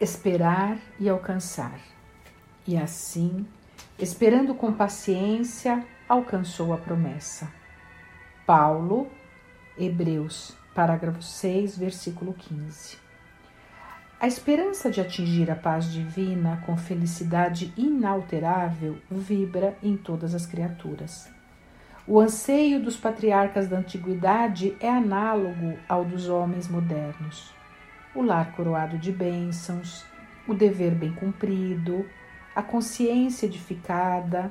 esperar e alcançar. E assim, esperando com paciência, alcançou a promessa. Paulo, Hebreus, parágrafo 6, versículo 15. A esperança de atingir a paz divina com felicidade inalterável vibra em todas as criaturas. O anseio dos patriarcas da antiguidade é análogo ao dos homens modernos. O lar coroado de bênçãos, o dever bem cumprido, a consciência edificada,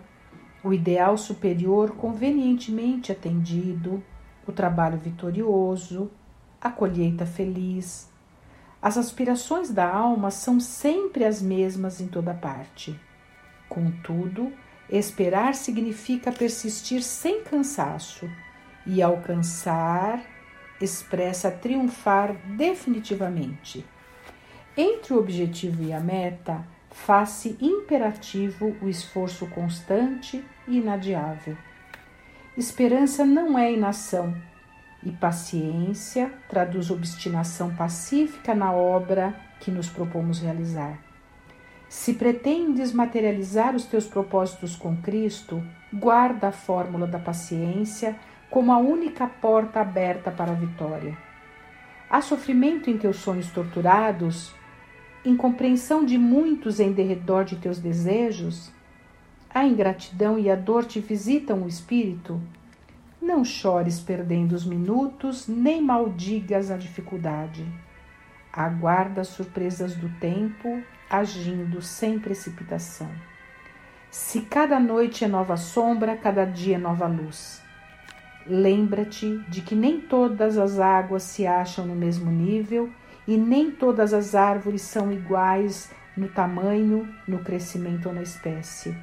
o ideal superior convenientemente atendido, o trabalho vitorioso, a colheita feliz, as aspirações da alma são sempre as mesmas em toda parte. Contudo, esperar significa persistir sem cansaço, e alcançar expressa triunfar definitivamente. Entre o objetivo e a meta, faz-se imperativo o esforço constante e inadiável. Esperança não é inação, e paciência traduz obstinação pacífica na obra que nos propomos realizar. Se pretendes materializar os teus propósitos com Cristo, guarda a fórmula da paciência como a única porta aberta para a vitória. Há sofrimento em teus sonhos torturados, incompreensão de muitos em derredor de teus desejos? A ingratidão e a dor te visitam o espírito? Não chores perdendo os minutos, nem maldigas a dificuldade. Aguarda as surpresas do tempo, agindo sem precipitação. Se cada noite é nova sombra, cada dia é nova luz. Lembra-te de que nem todas as águas se acham no mesmo nível e nem todas as árvores são iguais no tamanho, no crescimento ou na espécie.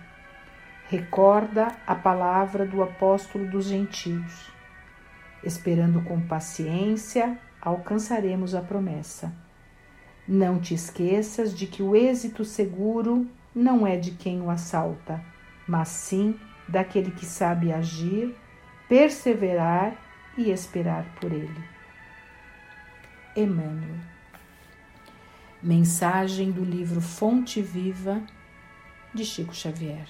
Recorda a palavra do apóstolo dos gentios. Esperando com paciência, alcançaremos a promessa. Não te esqueças de que o êxito seguro não é de quem o assalta, mas sim daquele que sabe agir, perseverar e esperar por ele. Emmanuel. Mensagem do livro Fonte Viva de Chico Xavier.